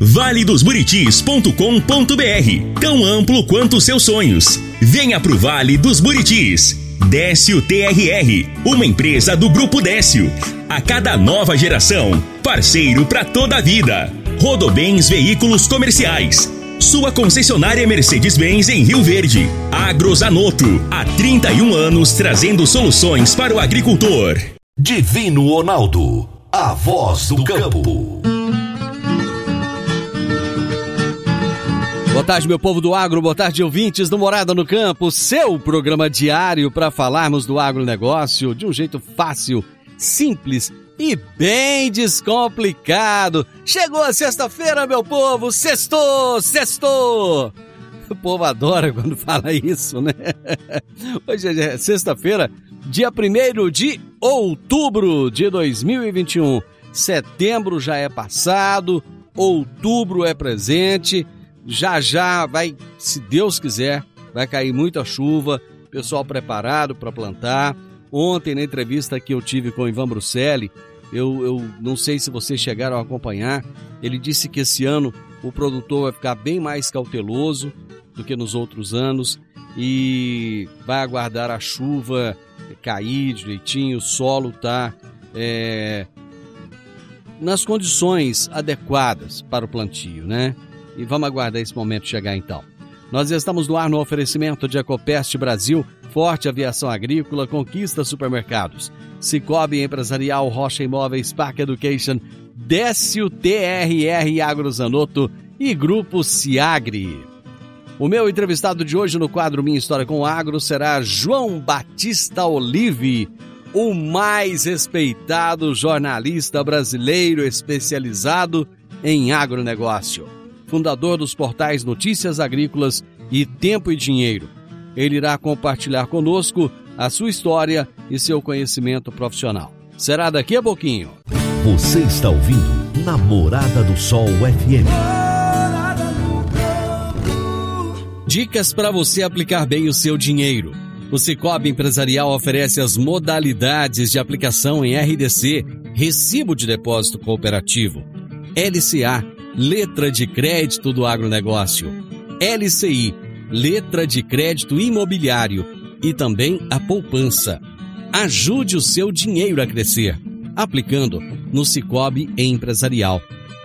valedosburitis.com.br Tão amplo quanto seus sonhos. Venha pro Vale dos Buritis. Décio TRR, uma empresa do Grupo Décio. A cada nova geração, parceiro para toda a vida. Rodobens Veículos Comerciais. Sua concessionária Mercedes-Benz em Rio Verde. Agrozanoto, há 31 anos trazendo soluções para o agricultor. Divino Ronaldo, a voz do campo. Boa tarde, meu povo do agro, boa tarde, ouvintes do Morada no Campo, seu programa diário para falarmos do agronegócio de um jeito fácil, simples e bem descomplicado. Chegou a sexta-feira, meu povo, sextou, sextou! O povo adora quando fala isso, né? Hoje é sexta-feira, dia 1 de outubro de 2021. Setembro já é passado, outubro é presente já já vai, se Deus quiser, vai cair muita chuva, pessoal preparado para plantar. Ontem, na entrevista que eu tive com o Ivan Bruselli, eu, eu não sei se vocês chegaram a acompanhar, ele disse que esse ano o produtor vai ficar bem mais cauteloso do que nos outros anos e vai aguardar a chuva cair direitinho, o solo tá é, nas condições adequadas para o plantio, né? E vamos aguardar esse momento chegar então. Nós estamos no ar no oferecimento de Ecopest Brasil, Forte Aviação Agrícola, Conquista Supermercados, Cicobi Empresarial, Rocha Imóveis, Park Education, Décio TRR Agrozanoto e Grupo Ciagri. O meu entrevistado de hoje no quadro Minha História com o Agro será João Batista Olive, o mais respeitado jornalista brasileiro especializado em agronegócio fundador dos portais Notícias Agrícolas e Tempo e Dinheiro. Ele irá compartilhar conosco a sua história e seu conhecimento profissional. Será daqui a pouquinho. Você está ouvindo Namorada do Sol FM. Dicas para você aplicar bem o seu dinheiro. O Cicobi Empresarial oferece as modalidades de aplicação em RDC, Recibo de Depósito Cooperativo, LCA, letra de crédito do agronegócio, LCI, letra de crédito imobiliário e também a poupança. Ajude o seu dinheiro a crescer, aplicando no Cicobi Empresarial.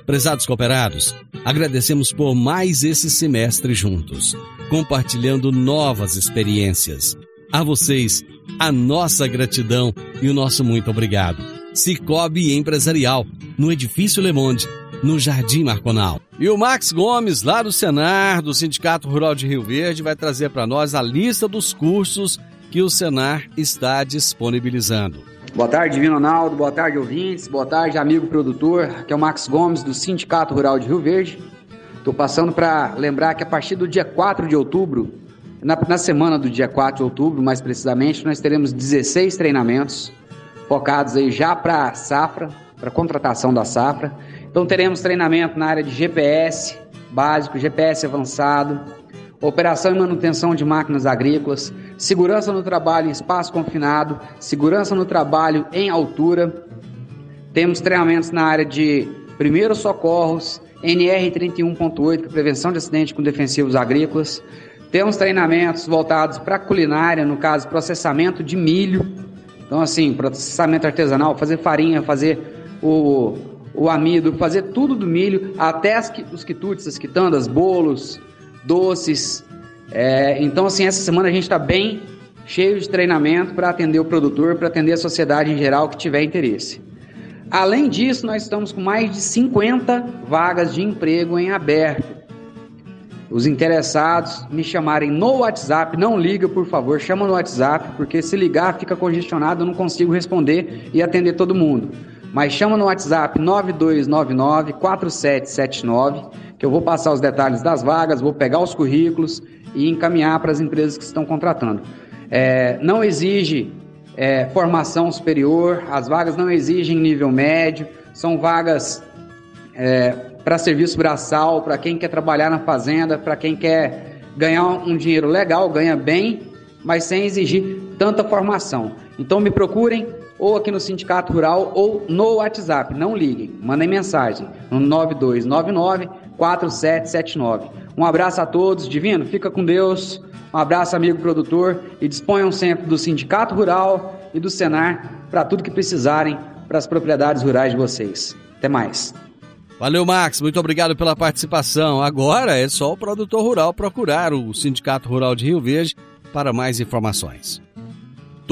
Prezados cooperados, agradecemos por mais esse semestre juntos, compartilhando novas experiências. A vocês, a nossa gratidão e o nosso muito obrigado. Cicobi Empresarial, no Edifício Le Monde, no Jardim Marconal. E o Max Gomes, lá do Senar, do Sindicato Rural de Rio Verde, vai trazer para nós a lista dos cursos que o Senar está disponibilizando. Boa tarde, Divino Ronaldo. Boa tarde, ouvintes. Boa tarde, amigo produtor. Aqui é o Max Gomes, do Sindicato Rural de Rio Verde. Estou passando para lembrar que a partir do dia 4 de outubro, na, na semana do dia 4 de outubro, mais precisamente, nós teremos 16 treinamentos focados aí já para a safra, para contratação da safra. Então teremos treinamento na área de GPS básico, GPS avançado, operação e manutenção de máquinas agrícolas, segurança no trabalho em espaço confinado, segurança no trabalho em altura. Temos treinamentos na área de primeiros socorros, NR 31.8, prevenção de acidente com defensivos agrícolas. Temos treinamentos voltados para culinária, no caso, processamento de milho. Então, assim, processamento artesanal, fazer farinha, fazer o o amido, fazer tudo do milho, até as, os quitutes, as quitandas, bolos, doces. É, então, assim, essa semana a gente está bem cheio de treinamento para atender o produtor, para atender a sociedade em geral que tiver interesse. Além disso, nós estamos com mais de 50 vagas de emprego em aberto. Os interessados me chamarem no WhatsApp, não liga, por favor, chama no WhatsApp, porque se ligar fica congestionado, eu não consigo responder e atender todo mundo. Mas chama no WhatsApp 9299 4779, que eu vou passar os detalhes das vagas, vou pegar os currículos e encaminhar para as empresas que estão contratando. É, não exige é, formação superior, as vagas não exigem nível médio, são vagas é, para serviço braçal, para quem quer trabalhar na fazenda, para quem quer ganhar um dinheiro legal, ganha bem, mas sem exigir tanta formação. Então me procurem ou aqui no Sindicato Rural ou no WhatsApp. Não liguem, mandem mensagem no 9299 4779. Um abraço a todos, Divino, fica com Deus. Um abraço, amigo produtor, e disponham sempre do Sindicato Rural e do Senar para tudo que precisarem para as propriedades rurais de vocês. Até mais. Valeu, Max. Muito obrigado pela participação. Agora é só o produtor rural procurar o Sindicato Rural de Rio Verde para mais informações.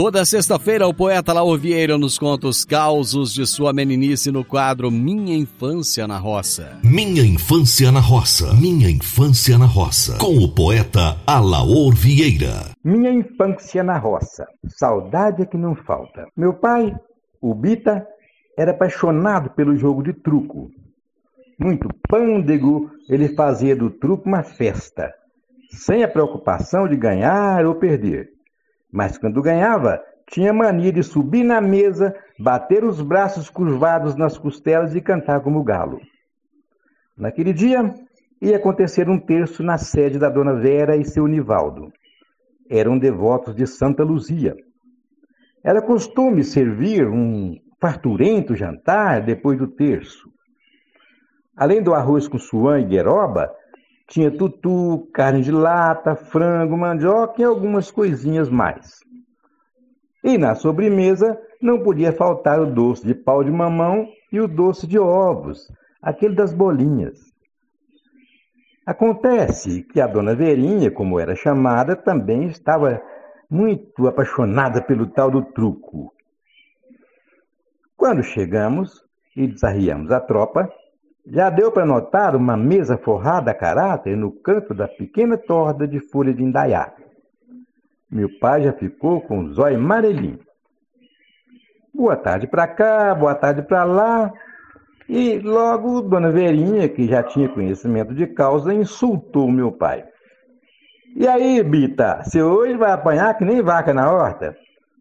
Toda sexta-feira, o poeta Lauro Vieira nos conta os causos de sua meninice no quadro Minha Infância na Roça. Minha Infância na Roça. Minha Infância na Roça. Com o poeta Alaor Vieira. Minha Infância na Roça. Saudade é que não falta. Meu pai, o Bita, era apaixonado pelo jogo de truco. Muito pândego, ele fazia do truco uma festa, sem a preocupação de ganhar ou perder. Mas quando ganhava, tinha mania de subir na mesa, bater os braços curvados nas costelas e cantar como galo. Naquele dia, ia acontecer um terço na sede da dona Vera e seu Nivaldo. Eram devotos de Santa Luzia. Era costume servir um farturento jantar depois do terço. Além do arroz com suã e gueroba, tinha tutu, carne de lata, frango, mandioca e algumas coisinhas mais. E na sobremesa não podia faltar o doce de pau de mamão e o doce de ovos, aquele das bolinhas. Acontece que a dona Verinha, como era chamada, também estava muito apaixonada pelo tal do truco. Quando chegamos e desarriamos a tropa, já deu para notar uma mesa forrada a caráter no canto da pequena torda de folha de indaiá. Meu pai já ficou com os olhos amarelinhos. Boa tarde para cá, boa tarde para lá. E logo Dona Verinha, que já tinha conhecimento de causa, insultou meu pai. E aí, Bita, você hoje vai apanhar que nem vaca na horta?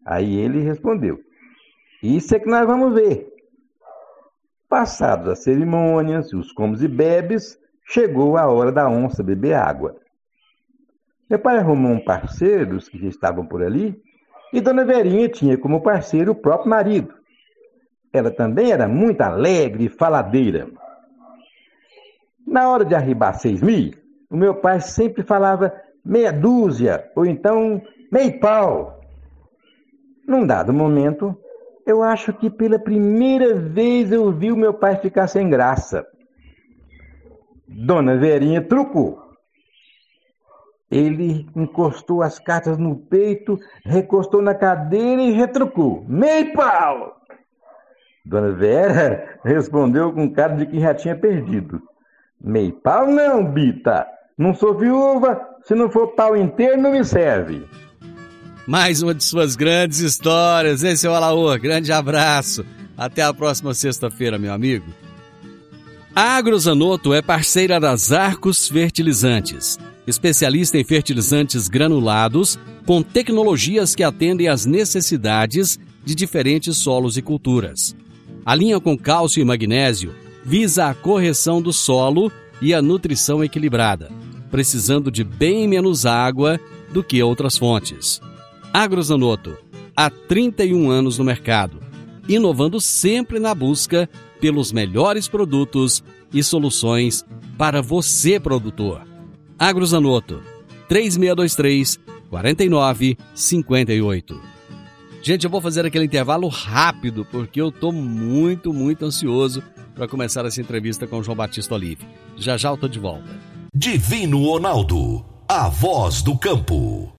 Aí ele respondeu: Isso é que nós vamos ver. Passadas as cerimônias, os comes e bebes, chegou a hora da onça beber água. Meu pai arrumou um parceiro, os que já estavam por ali, e Dona Verinha tinha como parceiro o próprio marido. Ela também era muito alegre e faladeira. Na hora de arribar seis mil, o meu pai sempre falava meia dúzia, ou então meio pau. Num dado momento, eu acho que pela primeira vez eu vi o meu pai ficar sem graça. Dona Verinha trucou. Ele encostou as cartas no peito, recostou na cadeira e retrucou. Meio pau! Dona Vera respondeu com cara de que já tinha perdido. Meio pau não, Bita. Não sou viúva. Se não for pau inteiro, não me serve mais uma de suas grandes histórias. Esse é o Alaor. Grande abraço. Até a próxima sexta-feira, meu amigo. A Agrozanoto é parceira das Arcos Fertilizantes, especialista em fertilizantes granulados com tecnologias que atendem às necessidades de diferentes solos e culturas. A linha com cálcio e magnésio visa a correção do solo e a nutrição equilibrada, precisando de bem menos água do que outras fontes. Agrozanoto, há 31 anos no mercado, inovando sempre na busca pelos melhores produtos e soluções para você, produtor. Agrozanoto, 3623 4958. Gente, eu vou fazer aquele intervalo rápido porque eu estou muito, muito ansioso para começar essa entrevista com o João Batista Olive. Já já eu tô de volta. Divino Ronaldo, a voz do campo.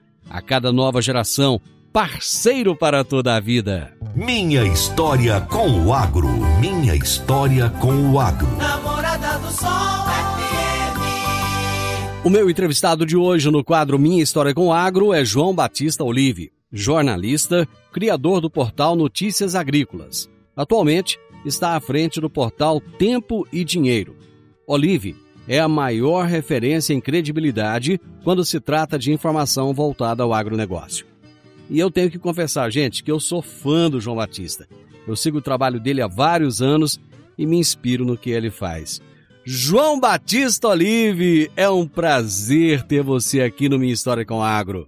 A cada nova geração, parceiro para toda a vida. Minha história com o agro. Minha história com o agro. Namorada do Sol FM. O meu entrevistado de hoje no quadro Minha História com o Agro é João Batista Olive, jornalista, criador do portal Notícias Agrícolas. Atualmente está à frente do portal Tempo e Dinheiro. Olive é a maior referência em credibilidade quando se trata de informação voltada ao agronegócio. E eu tenho que confessar, gente, que eu sou fã do João Batista. Eu sigo o trabalho dele há vários anos e me inspiro no que ele faz. João Batista Olive, é um prazer ter você aqui no Minha História com Agro.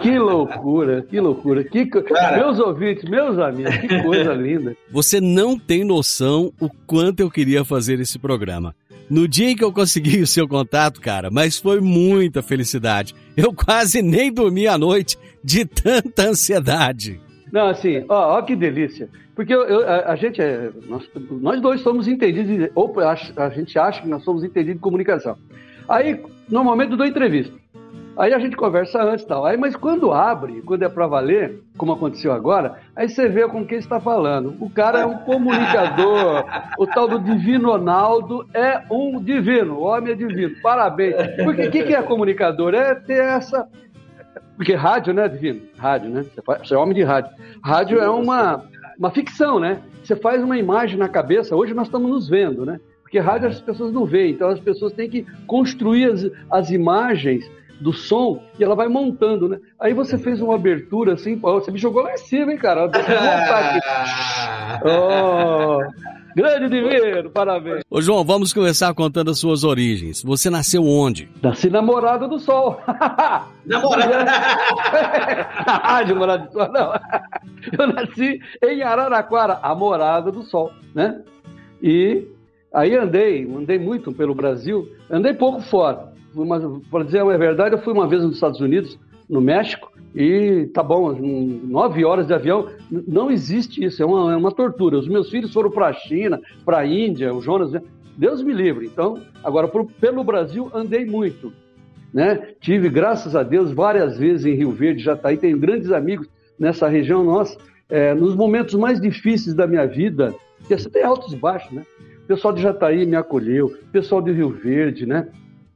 Que loucura, que loucura. Que, meus ouvintes, meus amigos, que coisa linda. Você não tem noção o quanto eu queria fazer esse programa. No dia em que eu consegui o seu contato, cara, mas foi muita felicidade. Eu quase nem dormi à noite de tanta ansiedade. Não, assim, ó, ó que delícia. Porque eu, eu, a, a, gente é. Nós, nós, dois somos entendidos, ou a, a, gente acha que nós somos entendidos de comunicação. Aí, normalmente eu dou entrevista. Aí a gente conversa antes e tal. Aí, mas quando abre, quando é para valer, como aconteceu agora, aí você vê com quem está falando. O cara é um comunicador, o tal do Divino Ronaldo é um divino, o homem é divino. Parabéns. Porque o que, que é comunicador? É ter essa. Porque rádio, né, Divino? Rádio, né? Você é homem de rádio. Rádio é uma, uma ficção, né? Você faz uma imagem na cabeça. Hoje nós estamos nos vendo, né? Porque rádio as pessoas não veem, então as pessoas têm que construir as, as imagens do som e ela vai montando, né? Aí você fez uma abertura assim, você me jogou lá em cima, hein, cara? Oh, grande divino, parabéns. Ô João, vamos começar contando as suas origens. Você nasceu onde? Nasci na Morada do Sol. Namorada? Morada do Sol, não. Eu nasci em Araraquara, a Morada do Sol, né? E aí andei, andei muito pelo Brasil, andei pouco fora para dizer a verdade, eu fui uma vez nos Estados Unidos, no México, e tá bom, nove horas de avião, não existe isso, é uma, é uma tortura. Os meus filhos foram para a China, para a Índia, o Jonas, né? Deus me livre. Então, agora, por, pelo Brasil, andei muito. Né? Tive, graças a Deus, várias vezes em Rio Verde, Jataí, tenho grandes amigos nessa região nossa. É, nos momentos mais difíceis da minha vida, você tem altos e baixos, né? O pessoal de Jataí me acolheu, o pessoal de Rio Verde, né?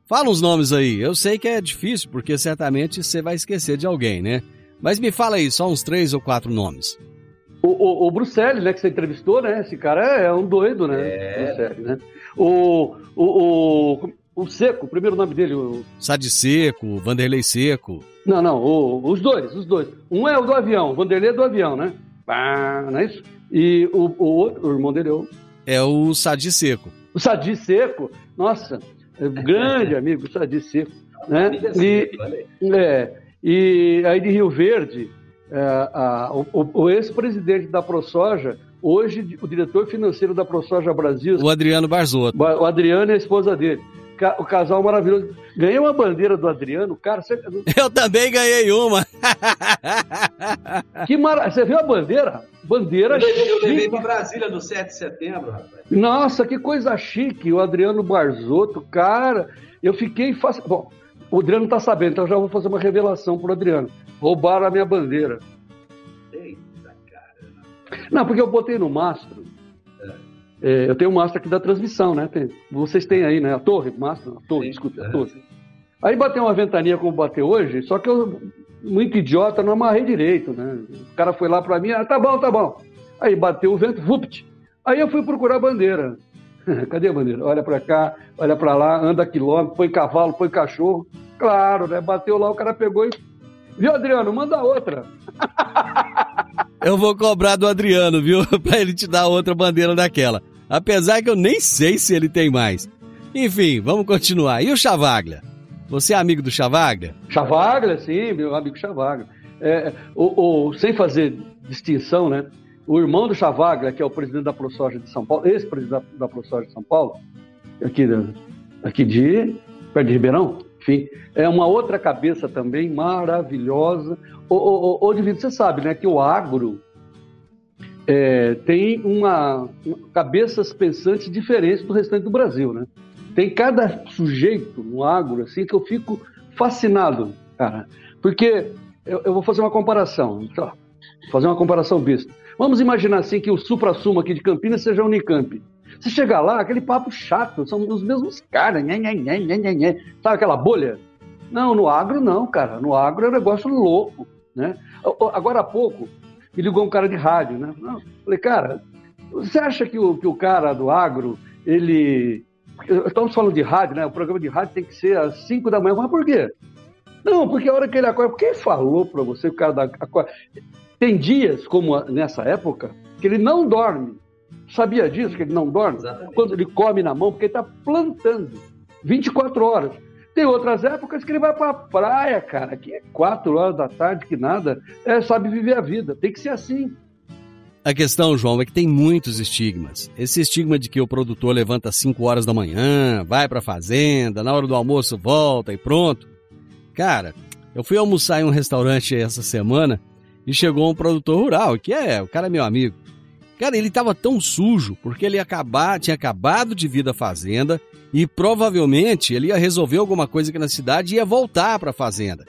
Fala uns nomes aí. Eu sei que é difícil, porque certamente você vai esquecer de alguém, né? Mas me fala aí, só uns três ou quatro nomes. O, o, o Bruxelles, né, que você entrevistou, né? Esse cara é, é um doido, né? É. Bruxelles, né? O, o, o, o Seco, o primeiro nome dele. O... Sade Seco, Vanderlei Seco. Não, não, o, os dois, os dois. Um é o do avião, o Vanderlei é do avião, né? Ah, não é isso? E o, o outro, o irmão dele é o. É o Sadi Seco. O Sadi Seco, nossa, grande amigo, Sadi Seco. Né? E, é, e aí de Rio Verde, é, a, o, o ex-presidente da ProSoja, hoje o diretor financeiro da ProSoja Brasil. O Adriano Barzotto. O Adriano é a esposa dele. O casal maravilhoso. Ganhei uma bandeira do Adriano, cara. Você... Eu também ganhei uma. que mara... Você viu a bandeira? Bandeira eu chique. Eu levei para Brasília no 7 de setembro, rapaz. Nossa, que coisa chique. O Adriano Barzotto, cara. Eu fiquei fácil. Bom, o Adriano tá sabendo, então eu já vou fazer uma revelação pro Adriano. Roubaram a minha bandeira. Eita, cara. Não, porque eu botei no mastro. É. É, eu tenho o mastro aqui da transmissão, né? Tem, vocês têm aí, né? A torre, mastro, a torre, sim, desculpe, a torre. Aí bateu uma ventania como bateu hoje, só que eu muito idiota, não amarrei direito, né? O cara foi lá para mim, ah, tá bom, tá bom. Aí bateu o vento, vupt. Aí eu fui procurar a bandeira. Cadê a bandeira? Olha para cá, olha para lá, anda quilômetro, põe cavalo, põe cachorro. Claro, né? Bateu lá, o cara pegou e. Viu, Adriano? Manda outra. Eu vou cobrar do Adriano, viu? pra ele te dar outra bandeira daquela. Apesar que eu nem sei se ele tem mais. Enfim, vamos continuar. E o Chavaglia? Você é amigo do Chavaglia? Chavaglia, sim, meu amigo Chavaglia. É, o, o, sem fazer distinção, né? O irmão do Chavaglia, que é o presidente da ProSoja de São Paulo, ex-presidente da, da ProSoja de São Paulo, aqui, aqui de, perto de Ribeirão, enfim, é uma outra cabeça também maravilhosa. Ô, ô, ô, ô Divino, você sabe, né, que o agro é, tem uma, uma- cabeças pensantes diferentes do restante do Brasil, né? Tem cada sujeito no agro assim que eu fico fascinado, cara, porque eu, eu vou fazer uma comparação, lá, fazer uma comparação besta. Vamos imaginar assim que o supra-sumo aqui de Campinas seja a Unicamp. Se chegar lá, aquele papo chato, são os mesmos caras, nhé, nhé, nhé, nhé. sabe aquela bolha? Não, no agro não, cara. No agro é um negócio louco, né? Agora há pouco, me ligou um cara de rádio, né? Não, falei, cara, você acha que o, que o cara do agro, ele... Estamos falando de rádio, né? O programa de rádio tem que ser às 5 da manhã. Mas por quê? Não, porque a hora que ele acorda... Quem falou para você que o cara da... Tem dias, como nessa época, que ele não dorme. Sabia disso, que ele não dorme? Exatamente. Quando ele come na mão, porque ele está plantando 24 horas. Tem outras épocas que ele vai para a praia, cara, que é 4 horas da tarde, que nada, é, sabe viver a vida. Tem que ser assim. A questão, João, é que tem muitos estigmas. Esse estigma de que o produtor levanta às 5 horas da manhã, vai pra fazenda, na hora do almoço volta e pronto. Cara, eu fui almoçar em um restaurante essa semana e chegou um produtor rural, que é, o cara é meu amigo. Cara, ele tava tão sujo porque ele acabar, tinha acabado de vir da fazenda e provavelmente ele ia resolver alguma coisa aqui na cidade e ia voltar pra fazenda.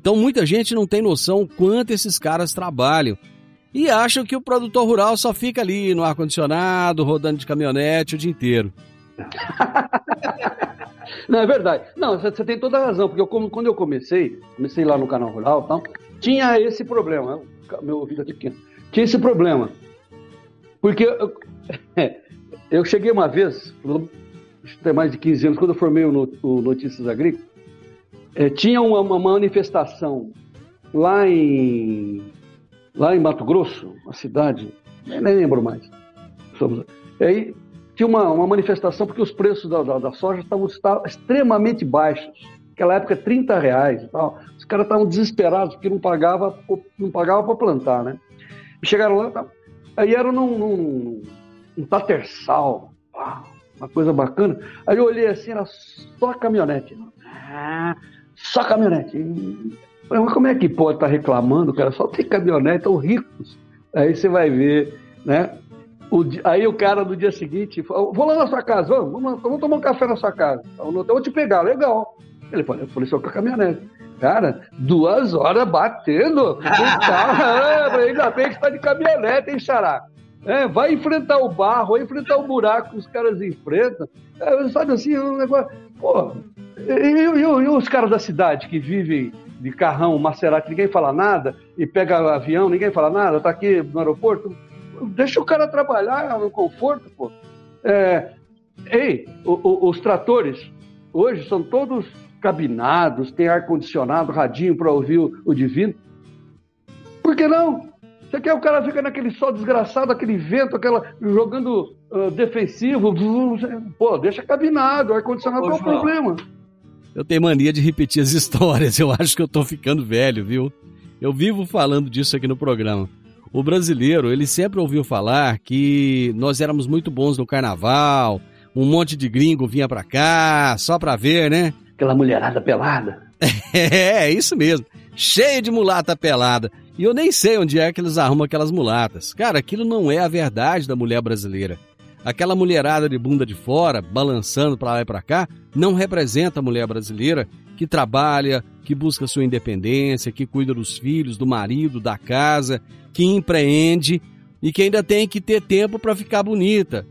Então muita gente não tem noção quanto esses caras trabalham e acham que o produtor rural só fica ali no ar-condicionado, rodando de caminhonete o dia inteiro. Não, é verdade. Não, você tem toda a razão, porque eu, quando eu comecei, comecei lá no canal rural e tal, tinha esse problema. né? Meu ouvido aqui pequeno. Tinha esse problema. Porque eu, eu cheguei uma vez, tem mais de 15 anos, quando eu formei o, No- o Notícias Agrícolas, eh, tinha uma, uma manifestação lá em, lá em Mato Grosso, uma cidade, nem, nem lembro mais. Somos- aí tinha uma, uma manifestação porque os preços da, da, da soja estavam, estavam extremamente baixos. Naquela época, 30 reais e tal. Os caras estavam desesperados porque não pagava não pagava para plantar, né? Chegaram lá, tá, aí era num, num, num tatersal, uma coisa bacana. Aí eu olhei assim, era só caminhonete. Ah, só caminhonete. Falei, mas como é que pode estar reclamando, cara? Só tem caminhonete, tão ricos. Aí você vai ver, né? O aí o cara no dia seguinte falou, vou lá na sua casa, vamos, vamos, vamos tomar um café na sua casa. Eu não- eu vou te pegar, legal. Ele falou, eu falei, só com a caminhonete. Cara, duas horas batendo. Tal. É, ainda bem que está de caminhonete, hein, Xará? É, vai enfrentar o barro, vai enfrentar o buraco que os caras enfrentam. É, sabe assim, é um negócio. Pô, e os caras da cidade que vivem de carrão, Maserati, ninguém fala nada, e pega avião, ninguém fala nada, tá aqui no aeroporto. Deixa o cara trabalhar no conforto, pô. É, ei, o- o- os tratores hoje são todos cabinados, tem ar-condicionado, radinho para ouvir o, o divino. Por que não? Você quer o cara fica naquele sol desgraçado, aquele vento, aquela jogando ah, defensivo, pô, deixa cabinado, ar-condicionado qual é o problema? Eu tenho mania de repetir as histórias, eu acho que eu tô ficando velho, viu? Eu vivo falando disso aqui no programa. O brasileiro, ele sempre ouviu falar que nós éramos muito bons no carnaval, um monte de gringo vinha pra cá, só pra ver, né? Aquela mulherada pelada. É, é isso mesmo. Cheio de mulata pelada. E eu nem sei onde é que eles arrumam aquelas mulatas. Cara, aquilo não é a verdade da mulher brasileira. Aquela mulherada de bunda de fora, balançando pra lá e pra cá, não representa a mulher brasileira que trabalha, que busca sua independência, que cuida dos filhos, do marido, da casa, que empreende e que ainda tem que ter tempo pra ficar bonita.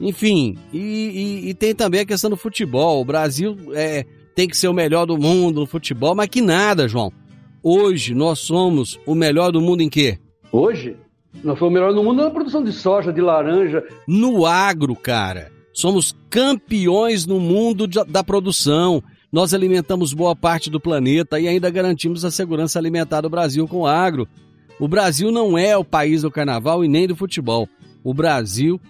Enfim, e, e- e tem também a questão do futebol. O Brasil é, tem que ser o melhor do mundo no futebol, mas que nada, João. Hoje nós somos o melhor do mundo em quê? Hoje, nós fomos o melhor no mundo na produção de soja, de laranja. No agro, cara. Somos campeões no mundo da produção. Nós alimentamos boa parte do planeta e ainda garantimos a segurança alimentar do Brasil com o agro. O Brasil não é o país do carnaval e nem do futebol. O Brasil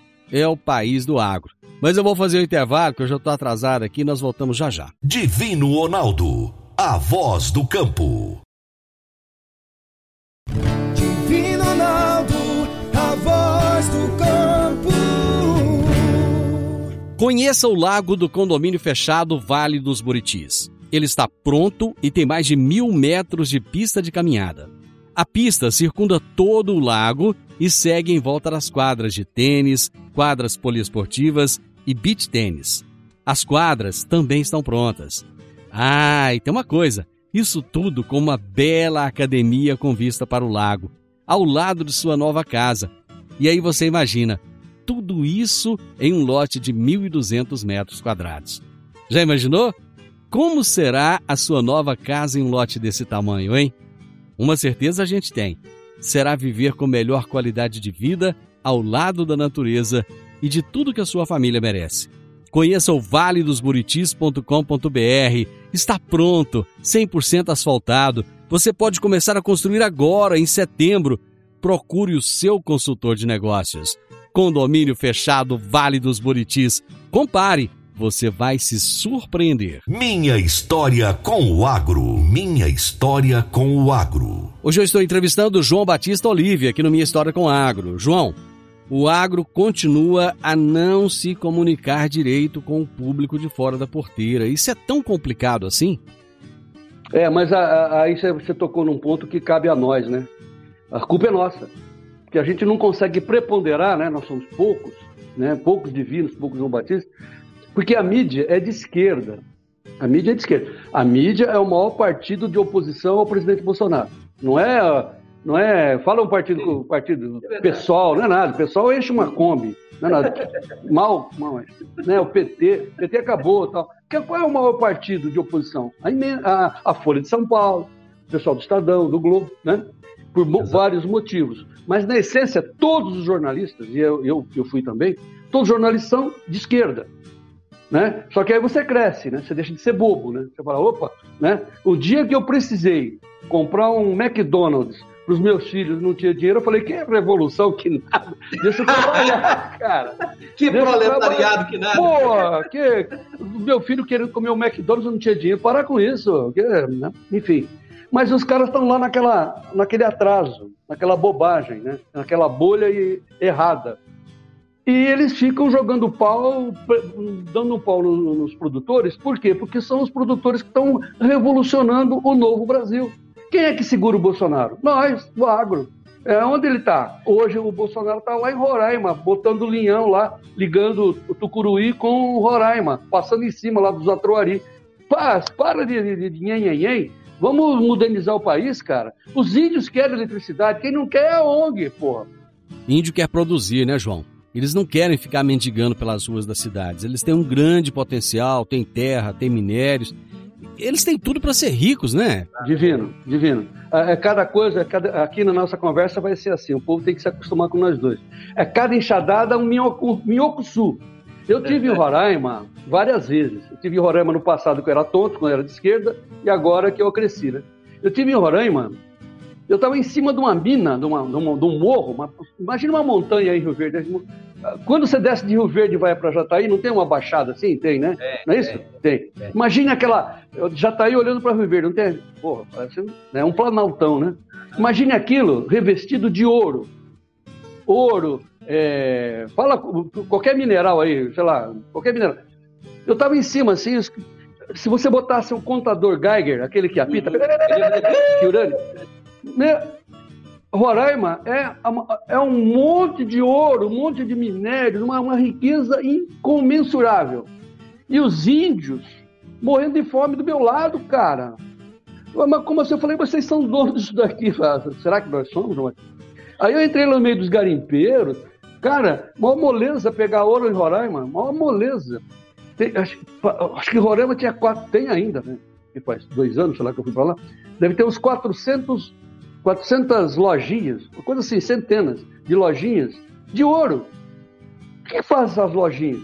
é o país do agro. Mas eu vou fazer o intervalo, que eu já estou atrasado aqui, nós voltamos já já. Divino Ronaldo, a voz do campo. Divino Ronaldo, a voz do campo. Conheça o lago do condomínio fechado Vale dos Buritis. Ele está pronto e tem mais de mil metros de pista de caminhada. A pista circunda todo o lago e segue em volta das quadras de tênis, quadras poliesportivas e beach tênis. As quadras também estão prontas. Ah, e tem uma coisa: isso tudo com uma bela academia com vista para o lago, ao lado de sua nova casa. E aí você imagina, tudo isso em um lote de 1.200 metros quadrados. Já imaginou? Como será a sua nova casa em um lote desse tamanho, hein? Uma certeza a gente tem: será viver com melhor qualidade de vida, ao lado da natureza e de tudo que a sua família merece. Conheça o valedosburitis.com.br. Está pronto, 100% asfaltado. Você pode começar a construir agora, em setembro. Procure o seu consultor de negócios. Condomínio fechado Vale dos Buritis. Compare você vai se surpreender. Minha história com o agro. Minha história com o agro. Hoje eu estou entrevistando o João Batista Olívia aqui no Minha História com o Agro. João, o agro continua a não se comunicar direito com o público de fora da porteira. Isso é tão complicado assim? É, mas aí você tocou num ponto que cabe a nós, né? A culpa é nossa. Porque a gente não consegue preponderar, né? Nós somos poucos, né? Poucos divinos, poucos João Batista porque a mídia é de esquerda. A mídia é de esquerda. A mídia é o maior partido de oposição ao presidente Bolsonaro. Não é. Não é. Fala um partido, partido é pessoal, não é nada. O pessoal enche uma Kombi. Não é nada. Mal, mal né? O PT, o PT acabou tal. Qual é o maior partido de oposição? A, a, a Folha de São Paulo, o pessoal do Estadão, do Globo, né? Por Exato. vários motivos. Mas, na essência, todos os jornalistas, e eu, eu, eu fui também, todos os jornalistas são de esquerda. Né? Só que aí você cresce, né? Você deixa de ser bobo, né? Você fala, opa, né? O dia que eu precisei comprar um McDonald's para os meus filhos, não tinha dinheiro, eu falei, que revolução, que nada. Deixa eu trabalhar, cara. que Deixa proletariado, que nada. Pô, que meu filho querendo comer um McDonald's não tinha dinheiro, parar com isso. Que, né? Enfim. Mas os caras estão lá naquela, naquele atraso, naquela bobagem, né? naquela bolha errada. E eles ficam jogando pau, dando pau nos produtores, por quê? Porque são os produtores que estão revolucionando o novo Brasil. Quem é que segura o Bolsonaro? Nós, o agro. É onde ele está? Hoje o Bolsonaro está lá em Roraima, botando linhão lá, ligando o Tucuruí com o Roraima, passando em cima lá dos Atroari. Paz, para de, de, de, de Vamos modernizar o país, cara. Os índios querem eletricidade, quem não quer é a ONG, porra. Índio quer produzir, né, João? Eles não querem ficar mendigando pelas ruas das cidades. Eles têm um grande potencial, têm terra, têm minérios. Eles têm tudo para ser ricos, né? Divino, divino. É, é cada coisa, é cada, aqui na nossa conversa vai ser assim. O povo tem que se acostumar com nós dois. É cada enxadada um minhoco, minhoco sul. Eu tive em Roraima várias vezes. Eu tive em Roraima no passado que eu era tonto, quando eu era de esquerda, e agora que eu cresci, né? Eu tive em Roraima eu estava em cima de uma mina, de, uma, de, uma, de um morro. Uma, imagina uma montanha aí em Rio Verde. Quando você desce de Rio Verde e vai para Jataí, não tem uma baixada assim? Tem, né? É, não é isso? Tem. tem. Imagina aquela. Jataí olhando para Rio Verde, não tem? Porra, parece né? um planaltão, né? Imagine aquilo revestido de ouro. Ouro, é, fala qualquer mineral aí, sei lá, qualquer mineral. Eu estava em cima, assim, se você botasse um contador Geiger, aquele que apita, uhum. Né? Roraima é, é um monte de ouro, um monte de minérios, uma, uma riqueza incomensurável. E os índios morrendo de fome do meu lado, cara. Mas como assim? Eu falei, vocês são donos disso daqui. Será que nós somos? Aí eu entrei no meio dos garimpeiros. Cara, maior moleza pegar ouro em Roraima. Maior moleza. Tem, acho, acho, que Roraima tinha quatro, tem ainda, né? Faz dois anos, sei lá, que eu fui para lá. Deve ter uns 400 400 lojinhas, uma coisa assim, centenas de lojinhas de ouro. O que faz essas lojinhas?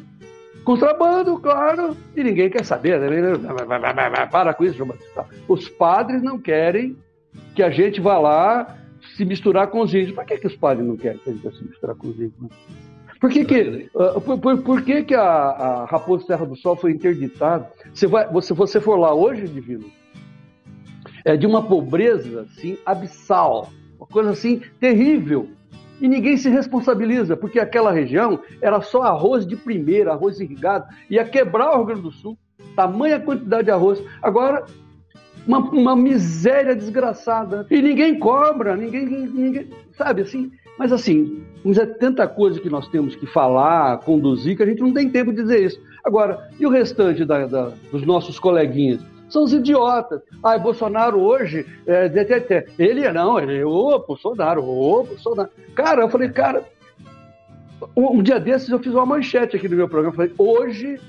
Contrabando, claro, e ninguém quer saber. Né? Para com isso, Os padres não querem que a gente vá lá se misturar com os índios. Por que, que os padres não querem que a gente se misturar com os índios? Né? Por que, que, uh, por, por, por, que, que a, a Raposa Serra do Sol foi interditada? Se você, você for lá hoje, Divino, é, de uma pobreza assim abissal, uma coisa assim terrível. E ninguém se responsabiliza, porque aquela região era só arroz de primeira, arroz irrigado, ia quebrar o Rio Grande do Sul, tamanha quantidade de arroz. Agora, uma, uma miséria desgraçada. E ninguém cobra, ninguém, ninguém. Sabe assim? Mas assim, mas é tanta coisa que nós temos que falar, conduzir, que a gente não tem tempo de dizer isso. Agora, e o restante da, da, dos nossos coleguinhas? São os idiotas. Ah, Bolsonaro hoje, é, ele não, ele, ô, Bolsonaro, ô, Bolsonaro. Cara, eu falei, cara, um dia desses eu fiz uma manchete aqui no meu programa, falei, hoje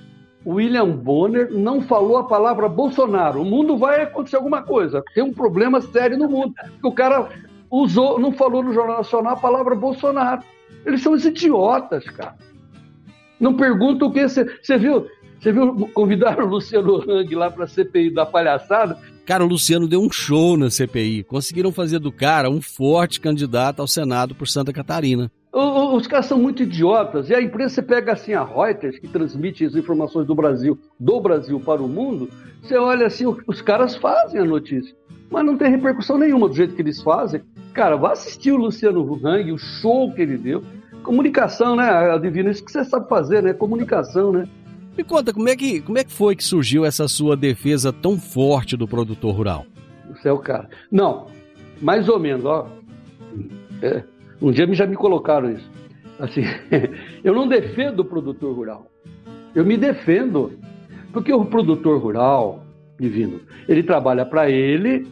William Bonner não falou a palavra Bolsonaro. O mundo vai acontecer alguma coisa. Tem um problema sério no mundo. O cara usou, não falou no Jornal Nacional a palavra Bolsonaro. Eles são os idiotas, cara. Não perguntam o que. Você viu? Você viu convidar o Luciano Hang lá para a CPI da palhaçada? Cara, o Luciano deu um show na CPI. Conseguiram fazer do cara um forte candidato ao Senado por Santa Catarina. Os caras são muito idiotas. E a imprensa você pega assim a Reuters, que transmite as informações do Brasil, do Brasil para o mundo. Você olha assim, os caras fazem a notícia, mas não tem repercussão nenhuma do jeito que eles fazem. Cara, vá assistir o Luciano Hang, o show que ele deu. Comunicação, né? Adivina isso que você sabe fazer, né? Comunicação, né? Me conta, como é, que, como é que foi que surgiu essa sua defesa tão forte do produtor rural? Você é o cara. Não, mais ou menos, ó. É, um dia já me colocaram isso. Assim, eu não defendo o produtor rural. Eu me defendo. Porque o produtor rural, divino, ele trabalha para ele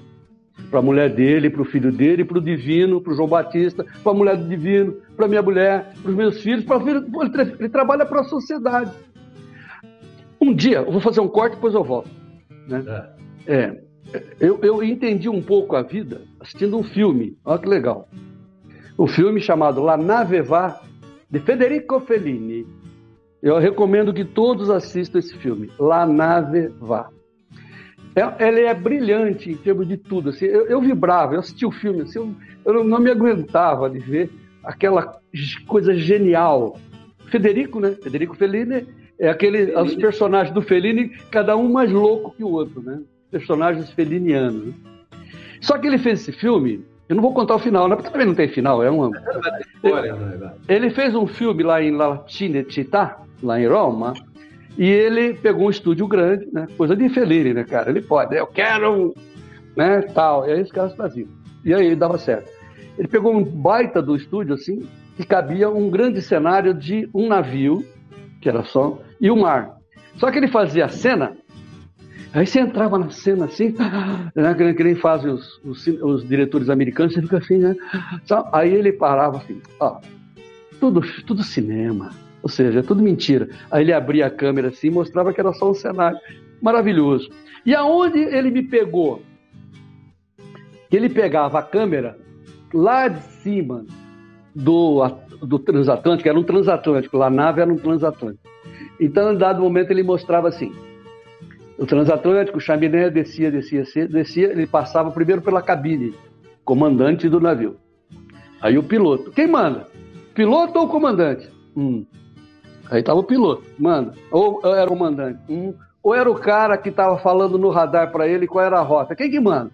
para a mulher dele, para o filho dele, para o divino, para o João Batista, para a mulher do divino, para minha mulher, para os meus filhos, para ele trabalha para a sociedade. Um dia, eu vou fazer um corte, depois eu volto. Né? É. é eu, eu entendi um pouco a vida assistindo um filme, olha que legal. Um filme chamado La Nave Va, de Federico Fellini. Eu recomendo que todos assistam esse filme, La Nave Va. É, ele é brilhante em termos de tudo. Assim, eu, eu vibrava, eu assisti o filme, assim, eu, eu, não me aguentava de ver aquela coisa genial. Federico, né? Federico Fellini é aquele, os personagens do Fellini, cada um mais louco que o outro, né? Personagens felinianos. Né? Só que ele fez esse filme, eu não vou contar o final, né? Porque também não tem final, é uma. Ele, né, ele fez um filme lá em Cinecittà, lá em Roma, e ele pegou um estúdio grande, né? Coisa de Fellini, né, cara? Ele pode, eu quero um, né, tal. E aí os caras faziam. E aí dava certo. Ele pegou um baita do estúdio, assim, que cabia um grande cenário de um navio, que era só, e o mar. Só que ele fazia a cena, aí você entrava na cena assim, né, que nem fazem os, os, os, diretores americanos, você fica assim, né? Aí ele parava assim, ó, tudo, tudo cinema ou seja, tudo mentira. Aí ele abria a câmera assim e mostrava que era só um cenário maravilhoso. E aonde ele me pegou? Ele pegava a câmera lá de cima do, do transatlântico, era um transatlântico, a nave era um transatlântico. Então, em dado momento, ele mostrava assim: o transatlântico, o chaminé descia, descia, descia, ele passava primeiro pela cabine, comandante do navio. Aí o piloto. Quem manda? Piloto ou comandante? Hum. Aí tava o piloto, manda. Ou era o mandante. Um, ou era o cara que estava falando no radar para ele qual era a rota. Quem que manda?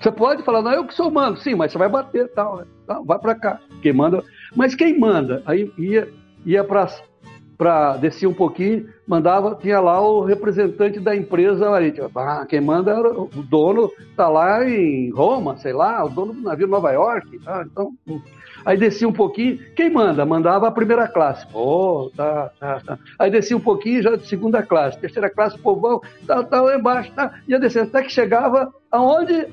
Você pode falar, não, eu que sou mando. Sim, mas você vai bater tal, né? Tá, vai para cá. Quem manda. Mas quem manda? Aí ia, ia para para descer um pouquinho, mandava, tinha lá o representante da empresa marítima. Ah, quem manda era o dono, tá lá em Roma, sei lá, o dono do navio Nova York. Ah, então, hum. Aí descia um pouquinho, quem manda? Mandava a primeira classe. Oh, tá, tá, tá. Aí descia um pouquinho, já de segunda classe, terceira classe, povão, tá, tá lá embaixo, tá. Ia descendo, até que chegava aonde?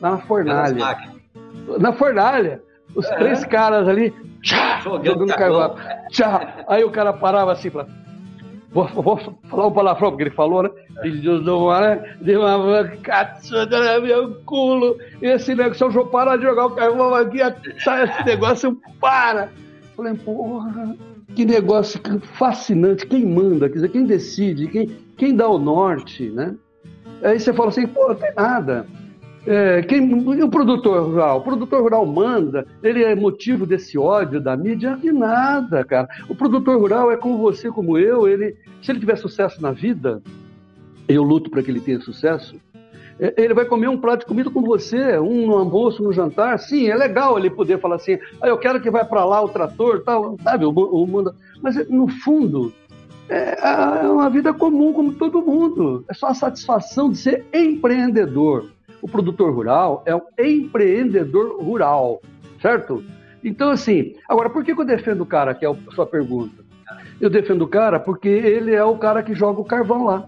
Na fornalha. Na fornalha. Os é. três caras ali, tchá, jogando carvão. Tchá. Aí o cara parava assim, pra, Vou, vou, falar um palavrão, porque ele falou, né? Deus do mar, de uma caçada no meu culo. E esse negócio, se eu parar de jogar o carvão aqui, sai esse negócio, para. Falei, porra, que negócio fascinante. Quem manda, quer dizer, quem decide, quem, quem dá o norte, né? Aí você fala assim, pô, não tem nada. É, quem, o produtor rural? O produtor rural manda, ele é motivo desse ódio da mídia? E nada, cara. O produtor rural é como você, como eu. Ele, se ele tiver sucesso na vida, eu luto para que ele tenha sucesso. É, ele vai comer um prato de comida com você, um no almoço, no jantar. Sim, é legal ele poder falar assim: ah, eu quero que vai para lá o trator, tal, sabe? O, o. Mas no fundo, é, é uma vida comum como todo mundo. É só a satisfação de ser empreendedor. O produtor rural é um empreendedor rural, certo? Então, assim, agora, por que, eu defendo o cara, que é a sua pergunta? Eu defendo o cara porque ele é o cara que joga o carvão lá.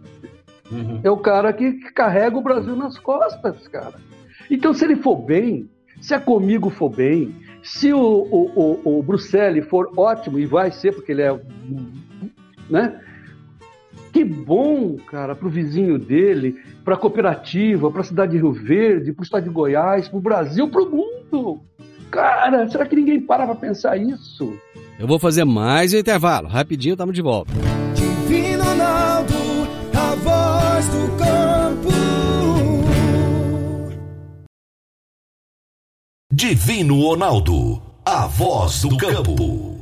Uhum. É o cara que carrega o Brasil nas costas, cara. Então, se ele for bem, se a Comigo for bem, se o, o, o, o Bruxelles for ótimo, e vai ser, porque ele é. Né? Que bom, cara, para o vizinho dele, para a cooperativa, para a cidade de Rio Verde, para o estado de Goiás, para o Brasil, para o mundo. Cara, será que ninguém para para pensar isso? Eu vou fazer mais um intervalo. Rapidinho, estamos de volta. Divino Ronaldo, a voz do campo. Divino Ronaldo, a voz do campo.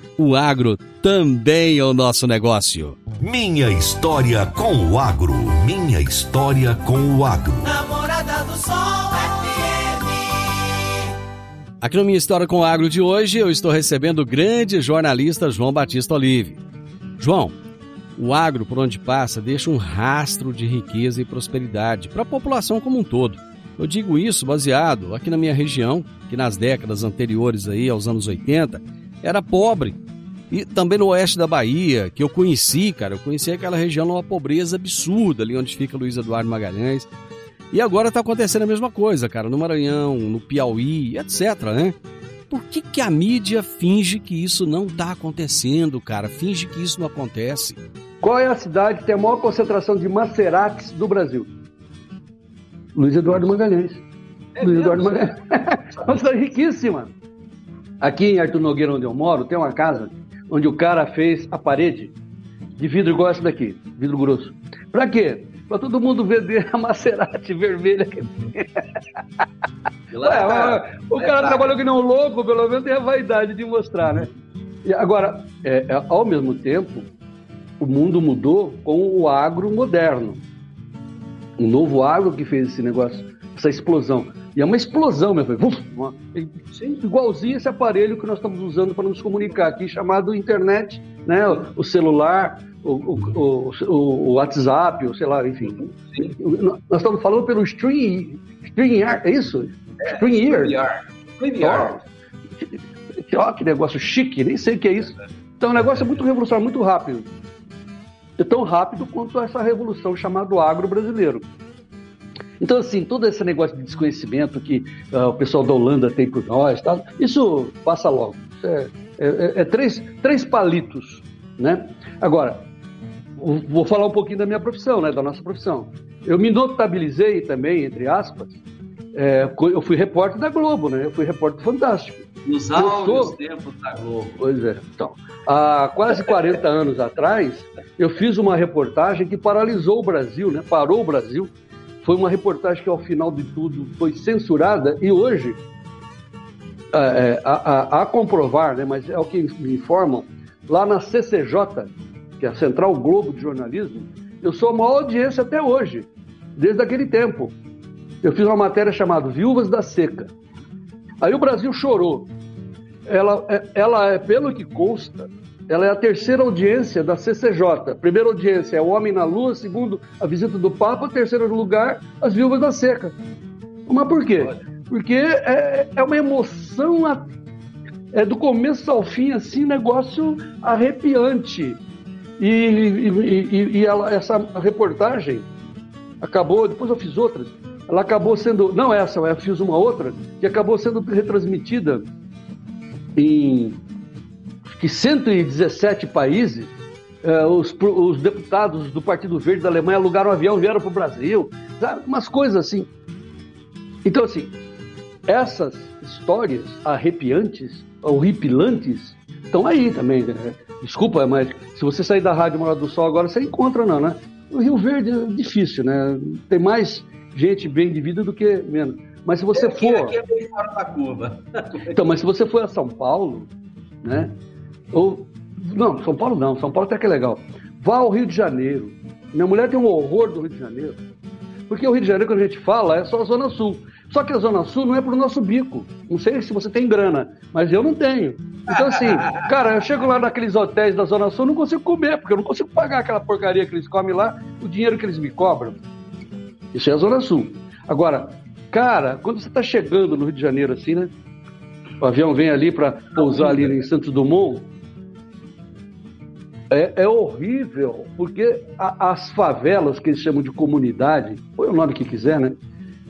O agro também é o nosso negócio. Minha história com o agro. Minha história com o agro. Namorada do Sol Aqui no Minha História com o Agro de hoje, eu estou recebendo o grande jornalista João Batista Olive. João, o agro, por onde passa, deixa um rastro de riqueza e prosperidade para a população como um todo. Eu digo isso baseado aqui na minha região, que nas décadas anteriores aí, aos anos 80, era pobre. E também no oeste da Bahia, que eu conheci, cara, eu conheci aquela região numa pobreza absurda, ali onde fica Luiz Eduardo Magalhães. E agora está acontecendo a mesma coisa, cara, no Maranhão, no Piauí, etc, né? Por que, que a mídia finge que isso não está acontecendo, cara? Finge que isso não acontece. Qual é a cidade que tem a maior concentração de Maseratis do Brasil? Luiz Eduardo Magalhães. É Luiz Eduardo Magalhães. uma cidade riquíssima. Aqui em Arthur Nogueira, onde eu moro, tem uma casa onde o cara fez a parede de vidro igual essa daqui, vidro grosso. Para quê? Pra todo mundo vender a Maserati vermelha que. Ué, o cara trabalhou que não louco, pelo menos tem a vaidade de mostrar, né? E agora, é, é, ao mesmo tempo, o mundo mudou com o agro moderno. Um novo agro que fez esse negócio, essa explosão. E é uma explosão, meu filho. Uma, igualzinho esse aparelho que nós estamos usando para nos comunicar aqui, chamado internet, né? o celular, o, o, o, o WhatsApp, ou sei lá, enfim. Sim. Nós estamos falando pelo String, StreamYard, é isso? É, StreamYard. StreamYard. Ó, que negócio chique, nem sei o que é isso. Então o negócio é muito revolucionário, muito rápido. É tão rápido quanto essa revolução chamada agro brasileiro. Então, assim, todo esse negócio de desconhecimento que uh, o pessoal da Holanda tem por nós, tá, isso passa logo. É, é, é, é três, três palitos, né? Agora, vou falar um pouquinho da minha profissão, né, da nossa profissão. Eu me notabilizei também, entre aspas, é, eu fui repórter da Globo, né? Eu fui repórter fantástico. Nos áureos sou... tempos da Globo. Pois é. Então, há quase 40 anos atrás, eu fiz uma reportagem que paralisou o Brasil, né? Parou o Brasil. Foi uma reportagem que, ao final de tudo, foi censurada e hoje, é, é a, a, a comprovar, né? Mas é o que me informam, lá na CCJ, que é a Central Globo de Jornalismo, eu sou a maior audiência até hoje, desde aquele tempo. Eu fiz uma matéria chamada Viúvas da Seca. Aí o Brasil chorou. Ela, é, ela é, pelo que consta, ela é a terceira audiência da CCJ. Primeira audiência é O Homem na Lua, segundo, a visita do Papa, terceiro lugar, As Viúvas da Seca. Mas por quê? Porque é, é uma emoção é, do começo ao fim, assim, negócio arrepiante. E, e, e, e ela, essa reportagem acabou, depois eu fiz outras, ela acabou sendo, não essa, eu fiz uma outra, que acabou sendo retransmitida em que 117 países, eh, os, os, deputados do Partido Verde da Alemanha alugaram um avião e vieram para o Brasil, sabe? umas coisas assim. Então, assim, essas histórias arrepiantes, horripilantes, estão aí também. Né? Desculpa, mas se você sair da Rádio Morada do Sol agora, você encontra não, né? O Rio Verde é difícil, né? Tem mais gente bem de vida do que menos. Mas se você aqui, for. Aqui é bem fora da curva. Então, mas se você for a São Paulo, né? Ou. Não, São Paulo não, São Paulo até que é legal. Vá ao Rio de Janeiro. Minha mulher tem um horror do Rio de Janeiro. Porque o Rio de Janeiro, quando a gente fala, é só a Zona Sul. Só que a Zona Sul não é pro nosso bico. Não sei se você tem grana, mas eu não tenho. Então, assim, cara, eu chego lá naqueles hotéis da Zona Sul, não consigo comer, porque eu não consigo pagar aquela porcaria que eles comem lá, o dinheiro que eles me cobram. Isso é a Zona Sul. Agora, cara, quando você está chegando no Rio de Janeiro, assim, né? O avião vem ali para pousar ali em Santos Dumont. É, é horrível, porque a, as favelas que eles chamam de comunidade, põe o nome que quiser, né?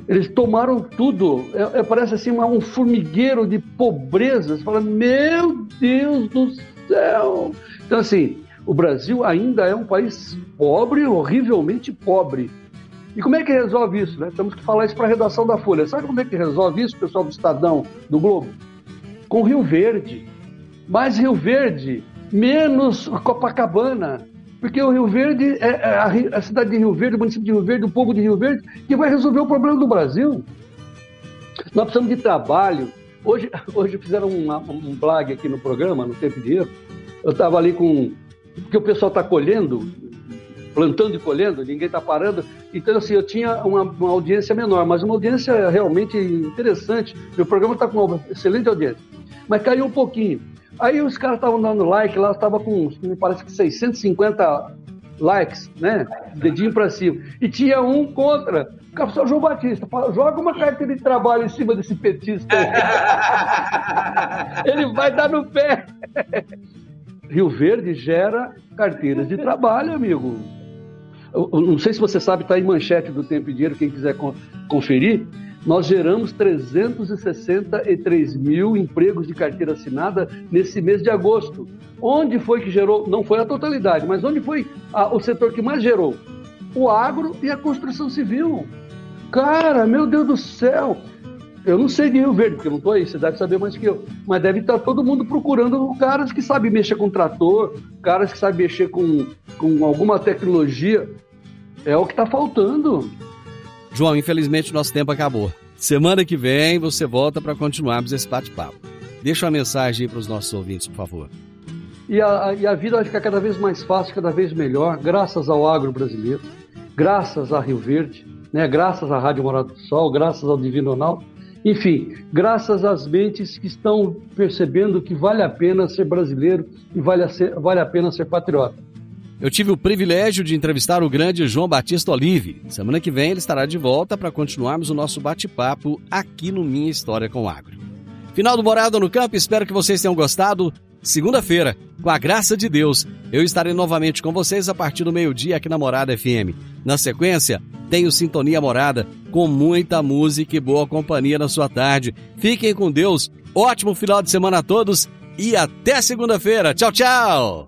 Eles tomaram tudo. É, é, parece assim uma, um formigueiro de pobreza. Você fala, meu Deus do céu! Então, assim, o Brasil ainda é um país pobre, horrivelmente pobre. E como é que resolve isso? Né? Temos que falar isso para a redação da Folha. Sabe como é que resolve isso, pessoal do Estadão, do Globo? Com Rio Verde. Mais Rio Verde, menos Copacabana. Porque o Rio Verde, é, é a, a, cidade de Rio Verde, o município de Rio Verde, o povo de Rio Verde, que vai resolver o problema do Brasil. Nós precisamos de trabalho. Hoje, hoje fizeram uma, um blog aqui no programa, no Tempo de Dinheiro. Eu estava ali com. Porque o pessoal está colhendo, plantando e colhendo, ninguém está parando. Então, assim, eu tinha uma, uma, audiência menor, mas uma audiência realmente interessante. Meu programa está com uma excelente audiência. Mas caiu um pouquinho. Aí os caras estavam dando like lá, estava com, me parece que 650 likes, né? Dedinho para cima. E tinha um contra. O professor João Batista fala, joga uma carteira de trabalho em cima desse petista. Ele vai dar no pé. Rio Verde gera carteiras de trabalho, amigo. Eu, eu não sei se você sabe, está em manchete do Tempo e Dinheiro, quem quiser conferir nós geramos 363 mil empregos de carteira assinada nesse mês de agosto. Onde foi que gerou? Não foi a totalidade, mas onde foi a, o setor que mais gerou? O agro e a construção civil. Cara, meu Deus do céu! Eu não sei de Rio Verde, porque eu não estou aí, você deve saber mais que eu. Mas deve estar todo mundo procurando caras que sabem mexer com trator, caras que sabem mexer com, com alguma tecnologia. É o que está faltando. João, infelizmente nosso tempo acabou. Semana que vem você volta para continuarmos esse bate-papo. Deixa uma mensagem aí para os nossos ouvintes, por favor. E a, e a vida vai ficar cada vez mais fácil, cada vez melhor, graças ao agro brasileiro, graças a Rio Verde, né, graças à Rádio Morada do Sol, graças ao Divino Ronaldo. Enfim, graças às mentes que estão percebendo que vale a pena ser brasileiro e vale a, ser, vale a pena ser patriota. Eu tive o privilégio de entrevistar o grande João Batista Olive. Semana que vem ele estará de volta para continuarmos o nosso bate-papo aqui no Minha História com o Agro. Final do Morada no Campo, espero que vocês tenham gostado. Segunda-feira, com a graça de Deus, eu estarei novamente com vocês a partir do meio-dia aqui na Morada FM. Na sequência, tenho Sintonia Morada, com muita música e boa companhia na sua tarde. Fiquem com Deus, ótimo final de semana a todos e até segunda-feira. Tchau, tchau!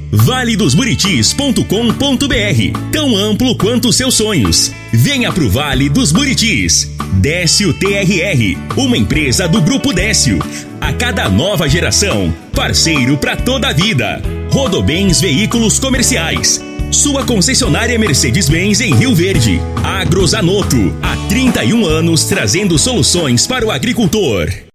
valedosburitis.com.br Tão amplo quanto seus sonhos. Venha pro Vale dos Buritis. Décio TRR, uma empresa do Grupo Décio. A cada nova geração, parceiro para toda a vida. Rodobens Veículos Comerciais. Sua concessionária Mercedes-Benz em Rio Verde. Agrozanoto, há 31 anos trazendo soluções para o agricultor.